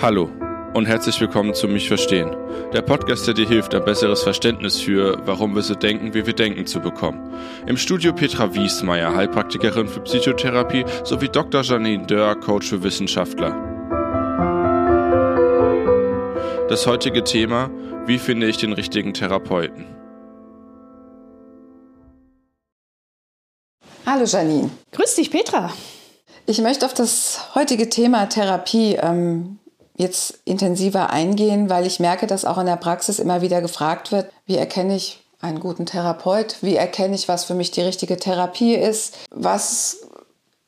Hallo und herzlich willkommen zu Mich Verstehen, der Podcast, der dir hilft, ein besseres Verständnis für, warum wir so denken, wie wir denken, zu bekommen. Im Studio Petra Wiesmeier, Heilpraktikerin für Psychotherapie, sowie Dr. Janine Dörr, Coach für Wissenschaftler. Das heutige Thema, wie finde ich den richtigen Therapeuten? Hallo Janine. Grüß dich, Petra. Ich möchte auf das heutige Thema Therapie ähm, jetzt intensiver eingehen, weil ich merke, dass auch in der Praxis immer wieder gefragt wird, wie erkenne ich einen guten Therapeut? Wie erkenne ich, was für mich die richtige Therapie ist? Was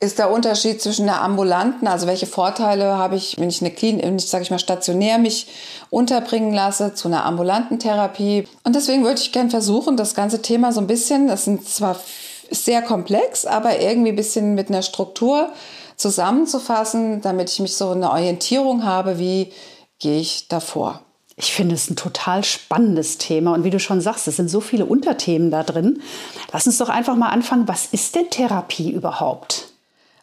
ist der Unterschied zwischen einer ambulanten, also welche Vorteile habe ich, wenn ich eine Klinik, wenn ich, sage ich mal, stationär mich unterbringen lasse, zu einer ambulanten Therapie? Und deswegen würde ich gerne versuchen, das ganze Thema so ein bisschen, das sind zwar sehr komplex, aber irgendwie ein bisschen mit einer Struktur zusammenzufassen, damit ich mich so eine Orientierung habe, wie gehe ich davor. Ich finde es ein total spannendes Thema und wie du schon sagst, es sind so viele Unterthemen da drin. Lass uns doch einfach mal anfangen, was ist denn Therapie überhaupt?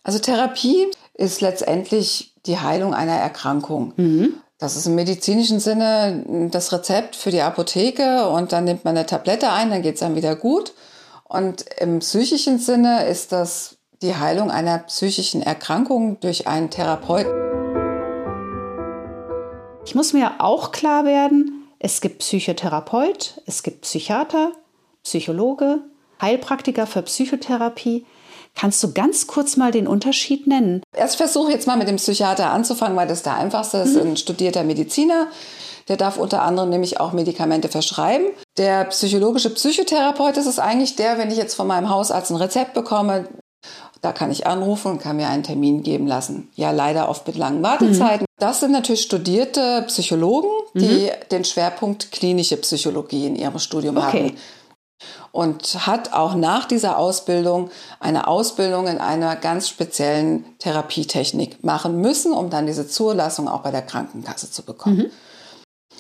Also Therapie ist letztendlich die Heilung einer Erkrankung. Mhm. Das ist im medizinischen Sinne das Rezept für die Apotheke und dann nimmt man eine Tablette ein, dann geht es einem wieder gut. Und im psychischen Sinne ist das die Heilung einer psychischen Erkrankung durch einen Therapeuten. Ich muss mir auch klar werden, es gibt Psychotherapeut, es gibt Psychiater, Psychologe, Heilpraktiker für Psychotherapie. Kannst du ganz kurz mal den Unterschied nennen? Erst versuche jetzt mal mit dem Psychiater anzufangen, weil das der einfachste ist. Mhm. Ein studierter Mediziner. Der darf unter anderem nämlich auch Medikamente verschreiben. Der psychologische Psychotherapeut ist es eigentlich der, wenn ich jetzt von meinem Hausarzt ein Rezept bekomme, da kann ich anrufen und kann mir einen Termin geben lassen. Ja, leider oft mit langen Wartezeiten. Mhm. Das sind natürlich studierte Psychologen, die mhm. den Schwerpunkt klinische Psychologie in ihrem Studium okay. haben. Und hat auch nach dieser Ausbildung eine Ausbildung in einer ganz speziellen Therapietechnik machen müssen, um dann diese Zulassung auch bei der Krankenkasse zu bekommen. Mhm.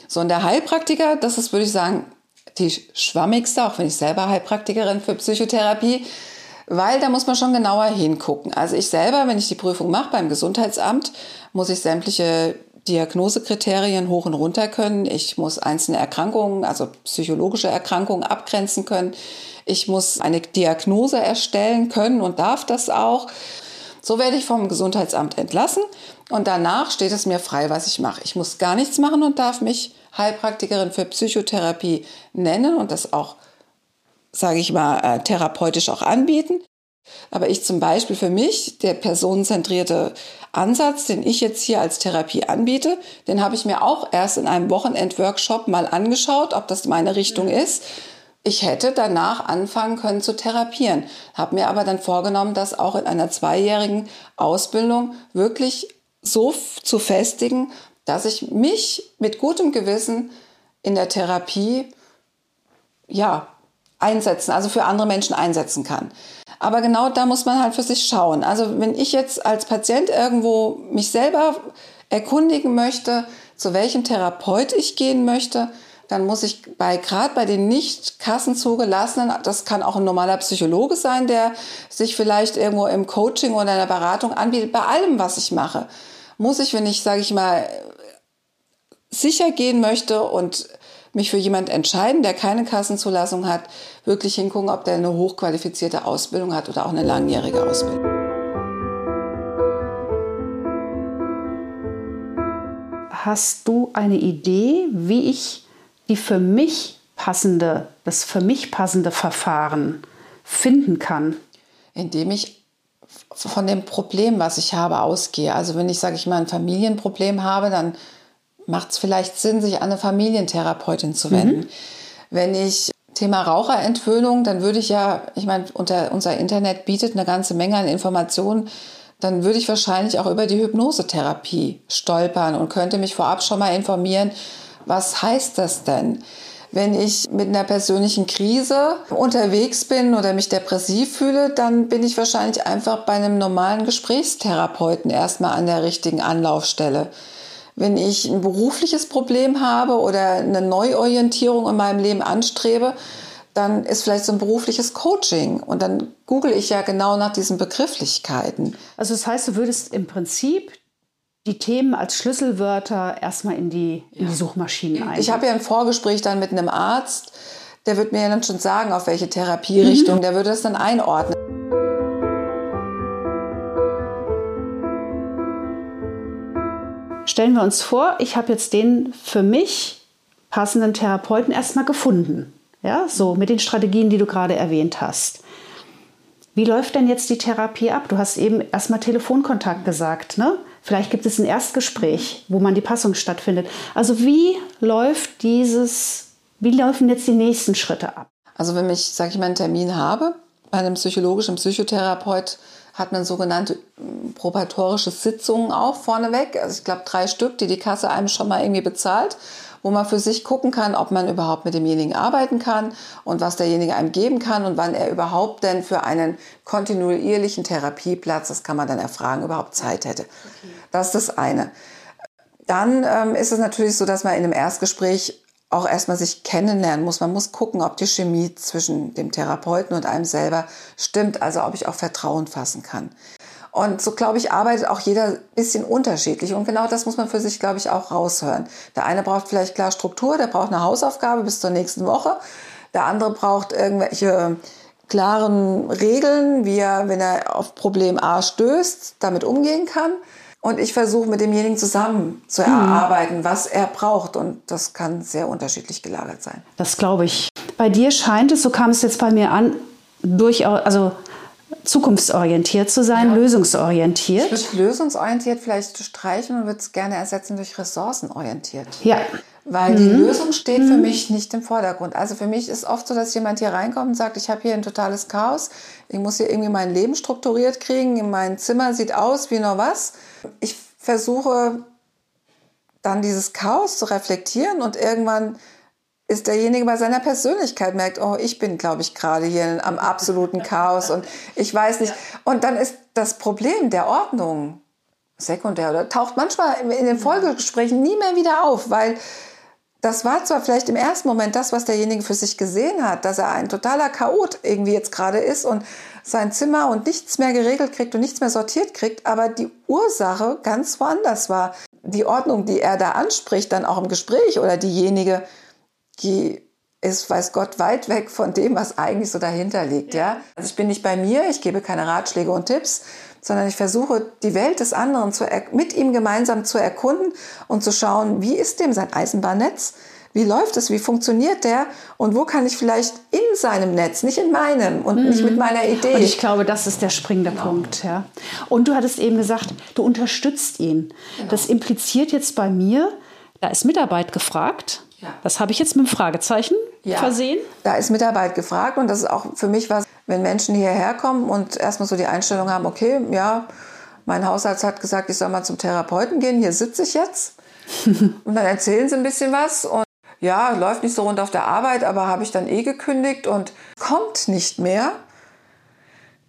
So, und der Heilpraktiker, das ist, würde ich sagen, die schwammigste, auch wenn ich selber Heilpraktikerin für Psychotherapie weil da muss man schon genauer hingucken. Also ich selber, wenn ich die Prüfung mache beim Gesundheitsamt, muss ich sämtliche Diagnosekriterien hoch und runter können. Ich muss einzelne Erkrankungen, also psychologische Erkrankungen abgrenzen können. Ich muss eine Diagnose erstellen können und darf das auch. So werde ich vom Gesundheitsamt entlassen und danach steht es mir frei, was ich mache. Ich muss gar nichts machen und darf mich Heilpraktikerin für Psychotherapie nennen und das auch sage ich mal, äh, therapeutisch auch anbieten. Aber ich zum Beispiel für mich, der personenzentrierte Ansatz, den ich jetzt hier als Therapie anbiete, den habe ich mir auch erst in einem Wochenendworkshop mal angeschaut, ob das meine Richtung ist. Ich hätte danach anfangen können zu therapieren, habe mir aber dann vorgenommen, das auch in einer zweijährigen Ausbildung wirklich so zu festigen, dass ich mich mit gutem Gewissen in der Therapie ja einsetzen, also für andere Menschen einsetzen kann. Aber genau da muss man halt für sich schauen. Also wenn ich jetzt als Patient irgendwo mich selber erkundigen möchte, zu welchem Therapeut ich gehen möchte, dann muss ich bei gerade bei den nicht kassenzugelassenen, das kann auch ein normaler Psychologe sein, der sich vielleicht irgendwo im Coaching oder in der Beratung anbietet, bei allem, was ich mache, muss ich, wenn ich, sage ich mal, sicher gehen möchte und mich für jemand entscheiden, der keine Kassenzulassung hat, wirklich hingucken, ob der eine hochqualifizierte Ausbildung hat oder auch eine langjährige Ausbildung. Hast du eine Idee, wie ich die für mich passende, das für mich passende Verfahren finden kann? Indem ich von dem Problem, was ich habe, ausgehe. Also wenn ich, sage ich mal, ein Familienproblem habe, dann macht es vielleicht Sinn, sich an eine Familientherapeutin zu wenden. Mhm. Wenn ich Thema Raucherentwöhnung, dann würde ich ja, ich meine, unter, unser Internet bietet eine ganze Menge an Informationen, dann würde ich wahrscheinlich auch über die Hypnosetherapie stolpern und könnte mich vorab schon mal informieren, was heißt das denn? Wenn ich mit einer persönlichen Krise unterwegs bin oder mich depressiv fühle, dann bin ich wahrscheinlich einfach bei einem normalen Gesprächstherapeuten erstmal an der richtigen Anlaufstelle. Wenn ich ein berufliches Problem habe oder eine Neuorientierung in meinem Leben anstrebe, dann ist vielleicht so ein berufliches Coaching. Und dann google ich ja genau nach diesen Begrifflichkeiten. Also das heißt, du würdest im Prinzip die Themen als Schlüsselwörter erstmal in die, in die Suchmaschinen ein. Ich habe ja ein Vorgespräch dann mit einem Arzt, der wird mir ja dann schon sagen, auf welche Therapierichtung, mhm. der würde das dann einordnen. Stellen wir uns vor, ich habe jetzt den für mich passenden Therapeuten erstmal gefunden. Ja, so mit den Strategien, die du gerade erwähnt hast. Wie läuft denn jetzt die Therapie ab? Du hast eben erstmal Telefonkontakt gesagt, ne? Vielleicht gibt es ein Erstgespräch, wo man die Passung stattfindet. Also wie läuft dieses, wie laufen jetzt die nächsten Schritte ab? Also wenn ich, sage ich mal, einen Termin habe bei einem psychologischen Psychotherapeut, hat man sogenannte hm, probatorische Sitzungen auch vorneweg. Also ich glaube drei Stück, die die Kasse einem schon mal irgendwie bezahlt wo man für sich gucken kann, ob man überhaupt mit demjenigen arbeiten kann und was derjenige einem geben kann und wann er überhaupt denn für einen kontinuierlichen Therapieplatz, das kann man dann erfragen, überhaupt Zeit hätte. Okay. Das ist das eine. Dann ähm, ist es natürlich so, dass man in einem Erstgespräch auch erstmal sich kennenlernen muss. Man muss gucken, ob die Chemie zwischen dem Therapeuten und einem selber stimmt, also ob ich auch Vertrauen fassen kann. Und so, glaube ich, arbeitet auch jeder ein bisschen unterschiedlich. Und genau das muss man für sich, glaube ich, auch raushören. Der eine braucht vielleicht klar Struktur, der braucht eine Hausaufgabe bis zur nächsten Woche. Der andere braucht irgendwelche klaren Regeln, wie er, wenn er auf Problem A stößt, damit umgehen kann. Und ich versuche mit demjenigen zusammen zu mhm. erarbeiten, was er braucht. Und das kann sehr unterschiedlich gelagert sein. Das glaube ich. Bei dir scheint es, so kam es jetzt bei mir an, durchaus, also zukunftsorientiert zu sein, ja. lösungsorientiert. Ich würde lösungsorientiert vielleicht streichen und würde es gerne ersetzen durch ressourcenorientiert. Ja. Weil mhm. die Lösung steht mhm. für mich nicht im Vordergrund. Also für mich ist oft so, dass jemand hier reinkommt und sagt, ich habe hier ein totales Chaos, ich muss hier irgendwie mein Leben strukturiert kriegen, mein Zimmer sieht aus wie nur was. Ich versuche dann dieses Chaos zu reflektieren und irgendwann ist derjenige bei seiner Persönlichkeit merkt, oh, ich bin, glaube ich, gerade hier am absoluten Chaos und ich weiß nicht. Und dann ist das Problem der Ordnung sekundär oder taucht manchmal in den Folgegesprächen nie mehr wieder auf, weil das war zwar vielleicht im ersten Moment das, was derjenige für sich gesehen hat, dass er ein totaler Chaot irgendwie jetzt gerade ist und sein Zimmer und nichts mehr geregelt kriegt und nichts mehr sortiert kriegt, aber die Ursache ganz woanders war. Die Ordnung, die er da anspricht, dann auch im Gespräch oder diejenige, die ist, weiß Gott, weit weg von dem, was eigentlich so dahinter liegt. Ja? Also ich bin nicht bei mir, ich gebe keine Ratschläge und Tipps, sondern ich versuche, die Welt des anderen zu, mit ihm gemeinsam zu erkunden und zu schauen, wie ist dem sein Eisenbahnnetz? Wie läuft es? Wie funktioniert der? Und wo kann ich vielleicht in seinem Netz, nicht in meinem und mhm. nicht mit meiner Idee? Und ich glaube, das ist der springende genau. Punkt. Ja. Und du hattest eben gesagt, du unterstützt ihn. Genau. Das impliziert jetzt bei mir, da ist Mitarbeit gefragt. Ja. Das habe ich jetzt mit einem Fragezeichen ja. versehen. Da ist Mitarbeit gefragt und das ist auch für mich was, wenn Menschen hierher kommen und erstmal so die Einstellung haben, okay, ja, mein Hausarzt hat gesagt, ich soll mal zum Therapeuten gehen, hier sitze ich jetzt. und dann erzählen sie ein bisschen was und ja, läuft nicht so rund auf der Arbeit, aber habe ich dann eh gekündigt und kommt nicht mehr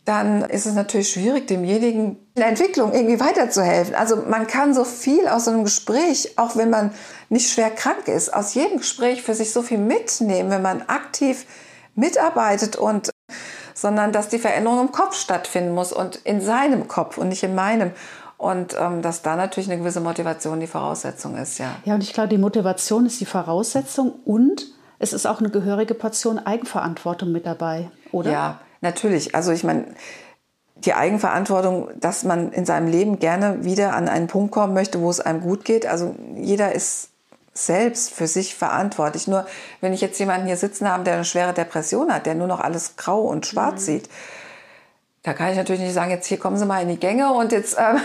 dann ist es natürlich schwierig, demjenigen in der Entwicklung irgendwie weiterzuhelfen. Also man kann so viel aus so einem Gespräch, auch wenn man nicht schwer krank ist, aus jedem Gespräch für sich so viel mitnehmen, wenn man aktiv mitarbeitet und sondern dass die Veränderung im Kopf stattfinden muss und in seinem Kopf und nicht in meinem. Und ähm, dass da natürlich eine gewisse Motivation die Voraussetzung ist, ja. Ja, und ich glaube, die Motivation ist die Voraussetzung und es ist auch eine gehörige Portion Eigenverantwortung mit dabei, oder? Ja, Natürlich, also ich meine, die Eigenverantwortung, dass man in seinem Leben gerne wieder an einen Punkt kommen möchte, wo es einem gut geht. Also jeder ist selbst für sich verantwortlich. Nur wenn ich jetzt jemanden hier sitzen habe, der eine schwere Depression hat, der nur noch alles grau und schwarz mhm. sieht, da kann ich natürlich nicht sagen, jetzt hier kommen Sie mal in die Gänge und jetzt äh,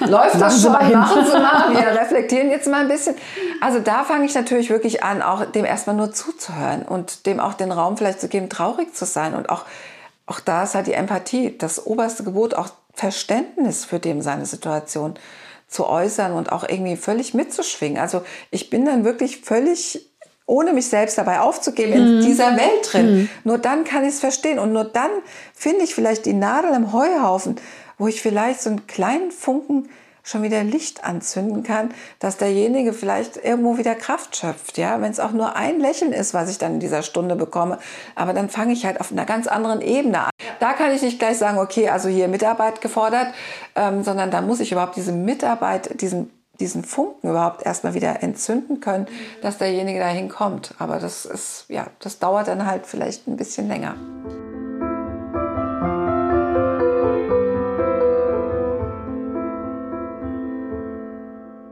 läuft das schon, machen Sie mal, wir reflektieren jetzt mal ein bisschen. Also da fange ich natürlich wirklich an, auch dem erstmal nur zuzuhören und dem auch den Raum vielleicht zu geben, traurig zu sein und auch auch da ist halt die Empathie, das oberste Gebot, auch Verständnis für dem seine Situation zu äußern und auch irgendwie völlig mitzuschwingen. Also ich bin dann wirklich völlig ohne mich selbst dabei aufzugeben, in mhm. dieser Welt drin. Mhm. Nur dann kann ich es verstehen und nur dann finde ich vielleicht die Nadel im Heuhaufen, wo ich vielleicht so einen kleinen Funken schon wieder Licht anzünden kann, dass derjenige vielleicht irgendwo wieder Kraft schöpft, ja, wenn es auch nur ein Lächeln ist, was ich dann in dieser Stunde bekomme, aber dann fange ich halt auf einer ganz anderen Ebene an. Da kann ich nicht gleich sagen, okay, also hier Mitarbeit gefordert, ähm, sondern da muss ich überhaupt diese Mitarbeit, diesen diesen Funken überhaupt erstmal wieder entzünden können, dass derjenige dahin kommt. Aber das ist, ja, das dauert dann halt vielleicht ein bisschen länger.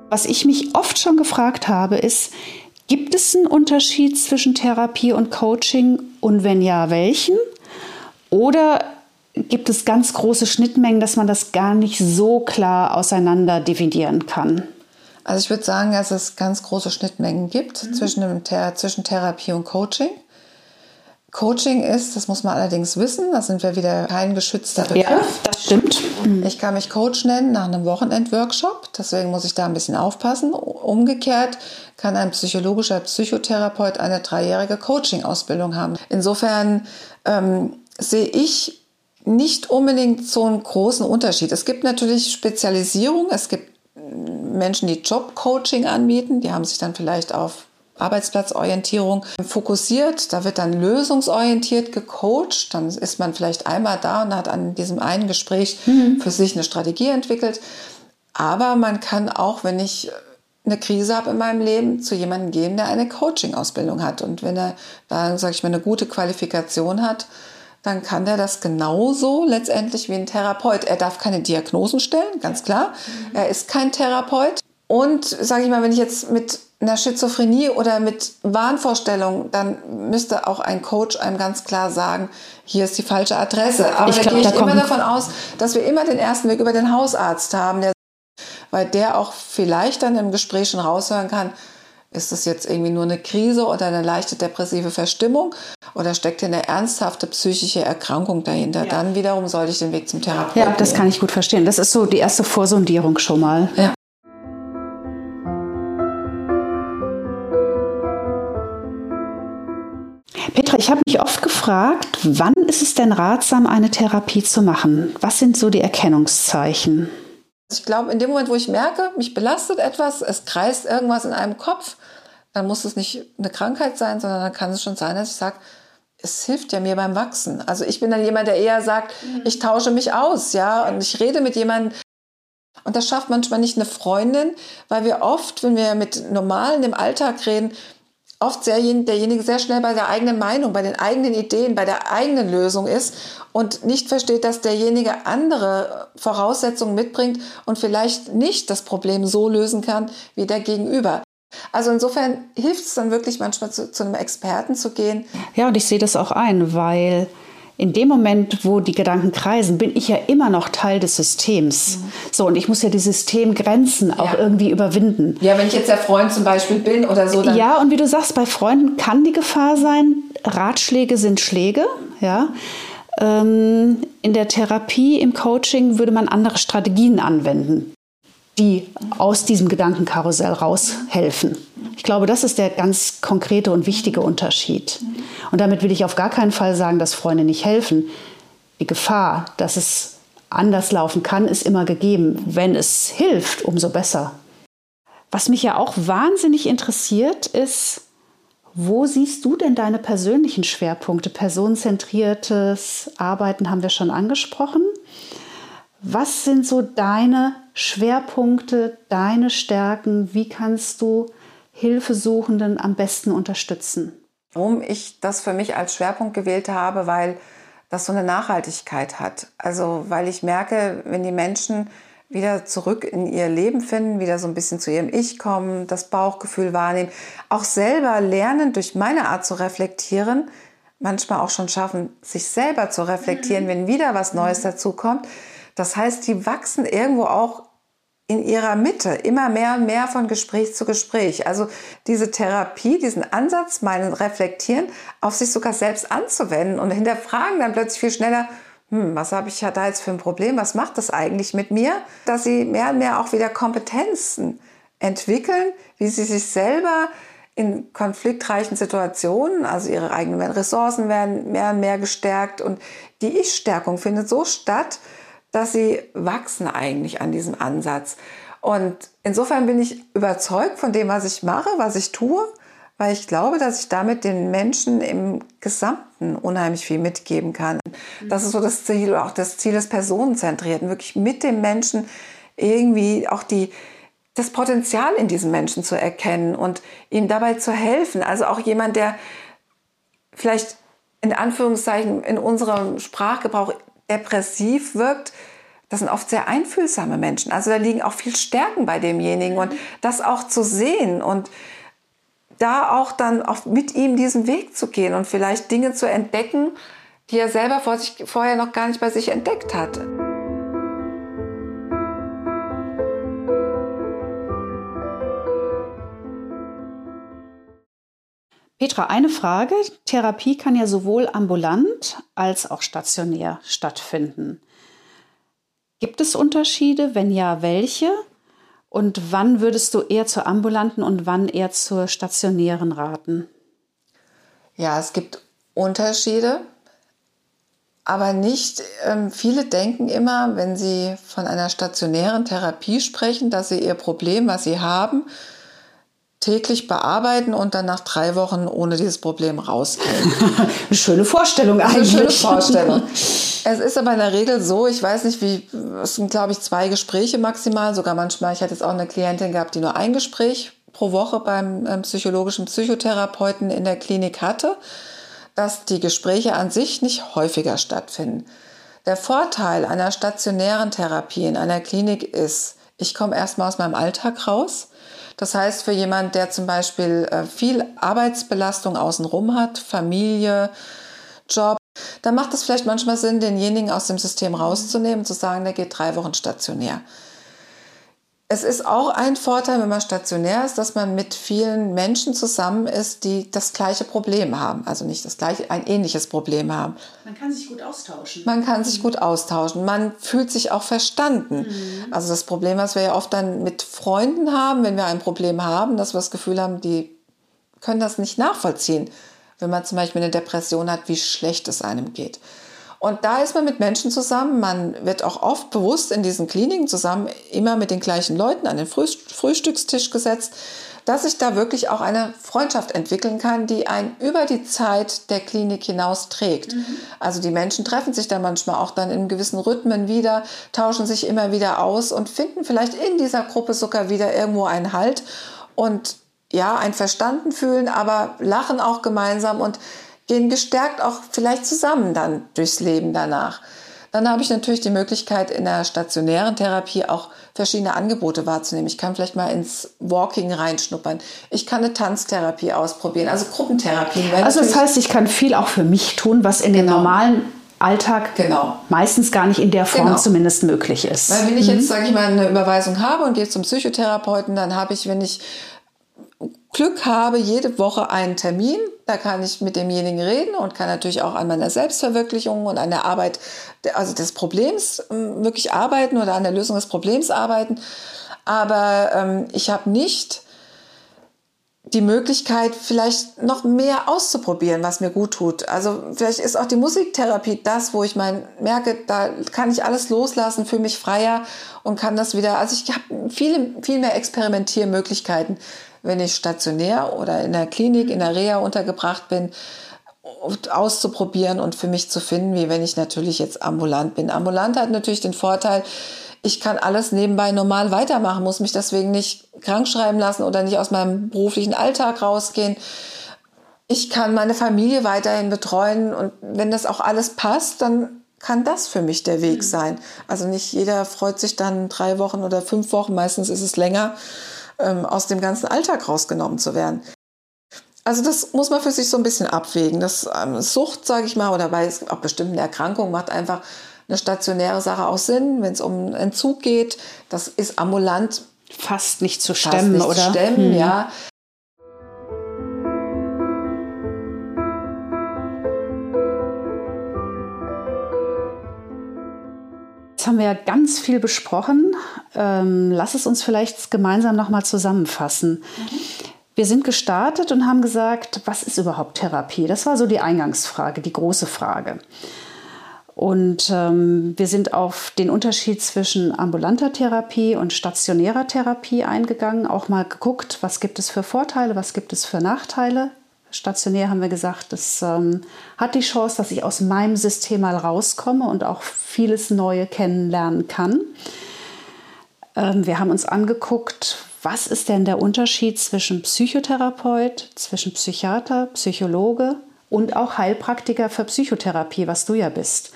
Was ich mich oft schon gefragt habe, ist, gibt es einen Unterschied zwischen Therapie und Coaching und wenn ja, welchen? Oder gibt es ganz große Schnittmengen, dass man das gar nicht so klar auseinander dividieren kann? Also ich würde sagen, dass es ganz große Schnittmengen gibt mhm. zwischen, dem, zwischen Therapie und Coaching. Coaching ist, das muss man allerdings wissen, da sind wir wieder kein geschützter Begriff. Ja, das stimmt. Mhm. Ich kann mich Coach nennen nach einem Wochenendworkshop, deswegen muss ich da ein bisschen aufpassen. Umgekehrt kann ein psychologischer Psychotherapeut eine dreijährige Coaching-Ausbildung haben. Insofern ähm, sehe ich nicht unbedingt so einen großen Unterschied. Es gibt natürlich Spezialisierung, es gibt Menschen, die Jobcoaching anbieten, die haben sich dann vielleicht auf Arbeitsplatzorientierung fokussiert. Da wird dann lösungsorientiert gecoacht. Dann ist man vielleicht einmal da und hat an diesem einen Gespräch mhm. für sich eine Strategie entwickelt. Aber man kann auch, wenn ich eine Krise habe in meinem Leben, zu jemandem gehen, der eine Coaching-Ausbildung hat. Und wenn er da, sage ich mal, eine gute Qualifikation hat, dann kann der das genauso letztendlich wie ein Therapeut. Er darf keine Diagnosen stellen, ganz klar. Mhm. Er ist kein Therapeut. Und sage ich mal, wenn ich jetzt mit einer Schizophrenie oder mit Wahnvorstellungen, dann müsste auch ein Coach einem ganz klar sagen, hier ist die falsche Adresse. Aber ich da gehe ich immer davon aus, dass wir immer den ersten Weg über den Hausarzt haben, der, weil der auch vielleicht dann im Gespräch schon raushören kann, ist das jetzt irgendwie nur eine Krise oder eine leichte depressive Verstimmung oder steckt hier eine ernsthafte psychische Erkrankung dahinter? Ja. Dann wiederum sollte ich den Weg zum Therapeuten Ja, das kann ich gut verstehen. Das ist so die erste Vorsondierung schon mal. Ja. Petra, ich habe mich oft gefragt, wann ist es denn ratsam, eine Therapie zu machen? Was sind so die Erkennungszeichen? Ich glaube, in dem Moment, wo ich merke, mich belastet etwas, es kreist irgendwas in einem Kopf, dann muss es nicht eine Krankheit sein, sondern dann kann es schon sein, dass ich sage, es hilft ja mir beim Wachsen. Also ich bin dann jemand, der eher sagt, mhm. ich tausche mich aus, ja, und ich rede mit jemandem. Und das schafft manchmal nicht eine Freundin, weil wir oft, wenn wir mit Normalen im Alltag reden, oft sehr, derjenige sehr schnell bei der eigenen Meinung, bei den eigenen Ideen, bei der eigenen Lösung ist und nicht versteht, dass derjenige andere Voraussetzungen mitbringt und vielleicht nicht das Problem so lösen kann wie der Gegenüber. Also insofern hilft es dann wirklich manchmal zu, zu einem Experten zu gehen. Ja, und ich sehe das auch ein, weil in dem Moment, wo die Gedanken kreisen, bin ich ja immer noch Teil des Systems. Mhm. So, und ich muss ja die Systemgrenzen auch ja. irgendwie überwinden. Ja, wenn ich jetzt der Freund zum Beispiel bin oder so. Ja, und wie du sagst, bei Freunden kann die Gefahr sein, Ratschläge sind Schläge, ja. Ähm, in der Therapie, im Coaching würde man andere Strategien anwenden die aus diesem Gedankenkarussell raushelfen. Ich glaube, das ist der ganz konkrete und wichtige Unterschied. Und damit will ich auf gar keinen Fall sagen, dass Freunde nicht helfen. Die Gefahr, dass es anders laufen kann, ist immer gegeben. Wenn es hilft, umso besser. Was mich ja auch wahnsinnig interessiert, ist, wo siehst du denn deine persönlichen Schwerpunkte? Personenzentriertes Arbeiten haben wir schon angesprochen. Was sind so deine Schwerpunkte, deine Stärken? Wie kannst du Hilfesuchenden am besten unterstützen? Warum ich das für mich als Schwerpunkt gewählt habe, weil das so eine Nachhaltigkeit hat. Also weil ich merke, wenn die Menschen wieder zurück in ihr Leben finden, wieder so ein bisschen zu ihrem Ich kommen, das Bauchgefühl wahrnehmen, auch selber lernen, durch meine Art zu reflektieren, manchmal auch schon schaffen, sich selber zu reflektieren, mhm. wenn wieder was Neues mhm. dazukommt, das heißt, die wachsen irgendwo auch in ihrer Mitte, immer mehr und mehr von Gespräch zu Gespräch. Also diese Therapie, diesen Ansatz, meinen Reflektieren, auf sich sogar selbst anzuwenden und hinterfragen dann plötzlich viel schneller, hm, was habe ich da jetzt für ein Problem, was macht das eigentlich mit mir, dass sie mehr und mehr auch wieder Kompetenzen entwickeln, wie sie sich selber in konfliktreichen Situationen, also ihre eigenen Ressourcen werden mehr und mehr gestärkt und die Ich-Stärkung findet so statt, dass sie wachsen eigentlich an diesem Ansatz. Und insofern bin ich überzeugt von dem, was ich mache, was ich tue, weil ich glaube, dass ich damit den Menschen im Gesamten unheimlich viel mitgeben kann. Das ist so das Ziel, auch das Ziel des Personenzentrierten, wirklich mit dem Menschen irgendwie auch die, das Potenzial in diesem Menschen zu erkennen und ihm dabei zu helfen. Also auch jemand, der vielleicht in Anführungszeichen in unserem Sprachgebrauch depressiv wirkt, das sind oft sehr einfühlsame Menschen. Also da liegen auch viel Stärken bei demjenigen und das auch zu sehen und da auch dann auch mit ihm diesen Weg zu gehen und vielleicht Dinge zu entdecken, die er selber vor sich, vorher noch gar nicht bei sich entdeckt hatte. Petra, eine Frage. Therapie kann ja sowohl ambulant als auch stationär stattfinden. Gibt es Unterschiede? Wenn ja, welche? Und wann würdest du eher zur ambulanten und wann eher zur stationären raten? Ja, es gibt Unterschiede, aber nicht. Ähm, viele denken immer, wenn sie von einer stationären Therapie sprechen, dass sie ihr Problem, was sie haben, täglich bearbeiten und dann nach drei Wochen ohne dieses Problem rausgehen. Eine schöne Vorstellung eigentlich. Eine schöne Vorstellung. es ist aber in der Regel so, ich weiß nicht, wie, es sind glaube ich zwei Gespräche maximal, sogar manchmal, ich hatte jetzt auch eine Klientin gehabt, die nur ein Gespräch pro Woche beim ähm, psychologischen Psychotherapeuten in der Klinik hatte, dass die Gespräche an sich nicht häufiger stattfinden. Der Vorteil einer stationären Therapie in einer Klinik ist, ich komme erstmal aus meinem Alltag raus. Das heißt, für jemand, der zum Beispiel äh, viel Arbeitsbelastung außenrum hat, Familie, Job, dann macht es vielleicht manchmal Sinn, denjenigen aus dem System rauszunehmen, zu sagen, der geht drei Wochen stationär. Es ist auch ein Vorteil, wenn man stationär ist, dass man mit vielen Menschen zusammen ist, die das gleiche Problem haben. Also nicht das gleiche, ein ähnliches Problem haben. Man kann sich gut austauschen. Man kann sich gut austauschen. Man fühlt sich auch verstanden. Mhm. Also das Problem, was wir ja oft dann mit Freunden haben, wenn wir ein Problem haben, dass wir das Gefühl haben, die können das nicht nachvollziehen. Wenn man zum Beispiel eine Depression hat, wie schlecht es einem geht. Und da ist man mit Menschen zusammen. Man wird auch oft bewusst in diesen Kliniken zusammen immer mit den gleichen Leuten an den Frühstückstisch gesetzt, dass sich da wirklich auch eine Freundschaft entwickeln kann, die einen über die Zeit der Klinik hinaus trägt. Mhm. Also die Menschen treffen sich da manchmal auch dann in gewissen Rhythmen wieder, tauschen sich immer wieder aus und finden vielleicht in dieser Gruppe sogar wieder irgendwo einen Halt und ja, ein Verstanden fühlen, aber lachen auch gemeinsam und gehen gestärkt auch vielleicht zusammen dann durchs Leben danach. Dann habe ich natürlich die Möglichkeit, in der stationären Therapie auch verschiedene Angebote wahrzunehmen. Ich kann vielleicht mal ins Walking reinschnuppern. Ich kann eine Tanztherapie ausprobieren, also Gruppentherapien. Also das heißt, ich kann viel auch für mich tun, was in genau. dem normalen Alltag genau. meistens gar nicht in der Form genau. zumindest möglich ist. Weil wenn ich jetzt, mhm. sage ich mal, eine Überweisung habe und gehe zum Psychotherapeuten, dann habe ich, wenn ich Glück habe, jede Woche einen Termin. Da kann ich mit demjenigen reden und kann natürlich auch an meiner Selbstverwirklichung und an der Arbeit, also des Problems ähm, wirklich arbeiten oder an der Lösung des Problems arbeiten. Aber ähm, ich habe nicht die Möglichkeit, vielleicht noch mehr auszuprobieren, was mir gut tut. Also vielleicht ist auch die Musiktherapie das, wo ich mein, merke, da kann ich alles loslassen, fühle mich freier und kann das wieder. Also ich habe viele, viel mehr Experimentiermöglichkeiten wenn ich stationär oder in der Klinik, in der Reha untergebracht bin, auszuprobieren und für mich zu finden, wie wenn ich natürlich jetzt ambulant bin. Ambulant hat natürlich den Vorteil, ich kann alles nebenbei normal weitermachen, muss mich deswegen nicht krank schreiben lassen oder nicht aus meinem beruflichen Alltag rausgehen. Ich kann meine Familie weiterhin betreuen und wenn das auch alles passt, dann kann das für mich der Weg mhm. sein. Also nicht jeder freut sich dann drei Wochen oder fünf Wochen, meistens ist es länger, ähm, aus dem ganzen Alltag rausgenommen zu werden. Also das muss man für sich so ein bisschen abwägen. Das ähm, Sucht, sage ich mal, oder bei auch bestimmten Erkrankungen macht einfach eine stationäre Sache auch Sinn, wenn es um Entzug geht. Das ist ambulant fast nicht zu stemmen, nicht oder? Zu stemmen, hm. ja. Haben wir ja ganz viel besprochen. Ähm, lass es uns vielleicht gemeinsam nochmal zusammenfassen. Mhm. Wir sind gestartet und haben gesagt, was ist überhaupt Therapie? Das war so die Eingangsfrage, die große Frage. Und ähm, wir sind auf den Unterschied zwischen ambulanter Therapie und stationärer Therapie eingegangen, auch mal geguckt, was gibt es für Vorteile, was gibt es für Nachteile Stationär haben wir gesagt, das ähm, hat die Chance, dass ich aus meinem System mal rauskomme und auch vieles Neue kennenlernen kann. Ähm, wir haben uns angeguckt, was ist denn der Unterschied zwischen Psychotherapeut, zwischen Psychiater, Psychologe und auch Heilpraktiker für Psychotherapie, was du ja bist.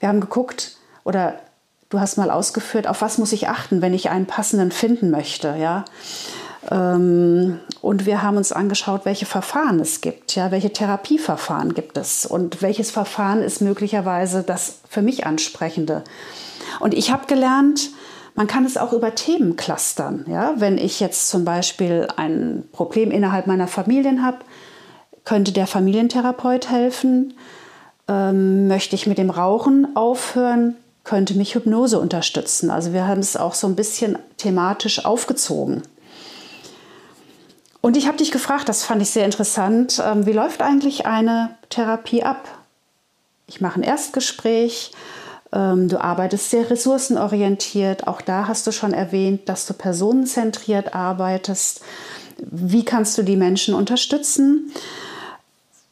Wir haben geguckt oder du hast mal ausgeführt, auf was muss ich achten, wenn ich einen passenden finden möchte, ja. Ähm, und wir haben uns angeschaut, welche Verfahren es gibt, ja, welche Therapieverfahren gibt es und welches Verfahren ist möglicherweise das für mich ansprechende. Und ich habe gelernt, man kann es auch über Themen clustern. Ja? Wenn ich jetzt zum Beispiel ein Problem innerhalb meiner Familien habe, könnte der Familientherapeut helfen. Ähm, möchte ich mit dem Rauchen aufhören, könnte mich Hypnose unterstützen. Also wir haben es auch so ein bisschen thematisch aufgezogen. Und ich habe dich gefragt, das fand ich sehr interessant, ähm, wie läuft eigentlich eine Therapie ab? Ich mache ein Erstgespräch, ähm, du arbeitest sehr ressourcenorientiert, auch da hast du schon erwähnt, dass du personenzentriert arbeitest. Wie kannst du die Menschen unterstützen?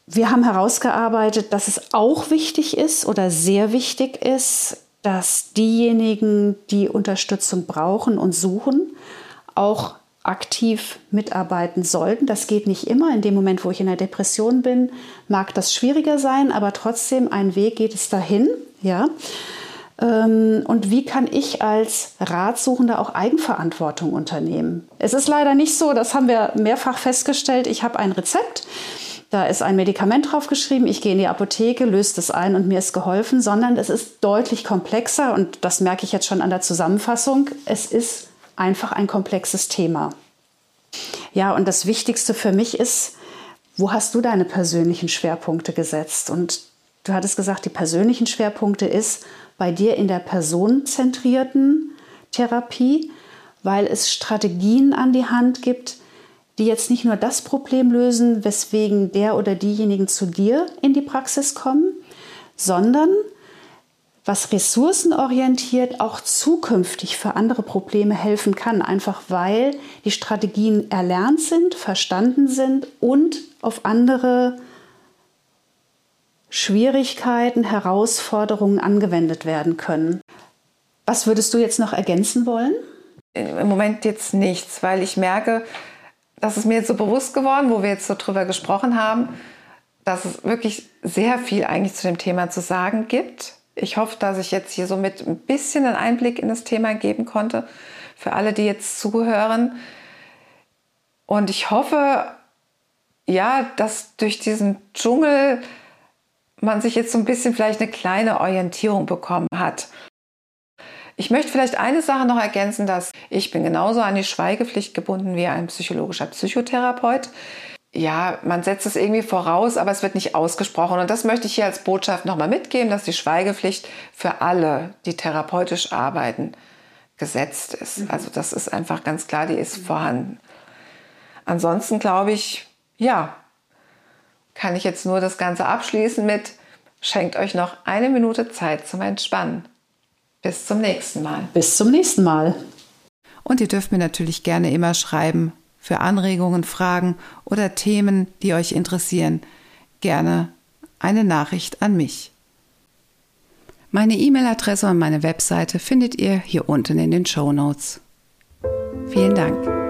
Wir haben herausgearbeitet, dass es auch wichtig ist oder sehr wichtig ist, dass diejenigen, die Unterstützung brauchen und suchen, auch aktiv mitarbeiten sollten. Das geht nicht immer. In dem Moment, wo ich in der Depression bin, mag das schwieriger sein, aber trotzdem ein Weg geht es dahin. Ja. Ähm, und wie kann ich als Ratsuchender auch Eigenverantwortung unternehmen? Es ist leider nicht so, das haben wir mehrfach festgestellt. Ich habe ein Rezept. Da ist ein Medikament drauf geschrieben, ich gehe in die Apotheke, löse das ein und mir ist geholfen, sondern es ist deutlich komplexer und das merke ich jetzt schon an der Zusammenfassung. Es ist einfach ein komplexes Thema. Ja, und das Wichtigste für mich ist, wo hast du deine persönlichen Schwerpunkte gesetzt? Und du hattest gesagt, die persönlichen Schwerpunkte ist bei dir in der personenzentrierten Therapie, weil es Strategien an die Hand gibt, die jetzt nicht nur das Problem lösen, weswegen der oder diejenigen zu dir in die Praxis kommen, sondern was ressourcenorientiert auch zukünftig für andere Probleme helfen kann, einfach weil die Strategien erlernt sind, verstanden sind und auf andere Schwierigkeiten, Herausforderungen angewendet werden können. Was würdest du jetzt noch ergänzen wollen? Im Moment jetzt nichts, weil ich merke, das ist mir jetzt so bewusst geworden, wo wir jetzt so drüber gesprochen haben, dass es wirklich sehr viel eigentlich zu dem Thema zu sagen gibt ich hoffe, dass ich jetzt hier somit ein bisschen einen Einblick in das Thema geben konnte für alle, die jetzt zuhören. Und ich hoffe, ja, dass durch diesen Dschungel man sich jetzt so ein bisschen vielleicht eine kleine Orientierung bekommen hat. Ich möchte vielleicht eine Sache noch ergänzen, dass ich bin genauso an die Schweigepflicht gebunden wie ein psychologischer Psychotherapeut ja, man setzt es irgendwie voraus, aber es wird nicht ausgesprochen. Und das möchte ich hier als Botschaft nochmal mitgeben, dass die Schweigepflicht für alle, die therapeutisch arbeiten, gesetzt ist. Mhm. Also das ist einfach ganz klar, die ist vorhanden. Ansonsten glaube ich, ja, kann ich jetzt nur das Ganze abschließen mit, schenkt euch noch eine Minute Zeit zum Entspannen. Bis zum nächsten Mal. Bis zum nächsten Mal. Und ihr dürft mir natürlich gerne immer schreiben, für Anregungen, Fragen oder Themen, die euch interessieren, gerne eine Nachricht an mich. Meine E-Mail-Adresse und meine Webseite findet ihr hier unten in den Show Notes. Vielen Dank.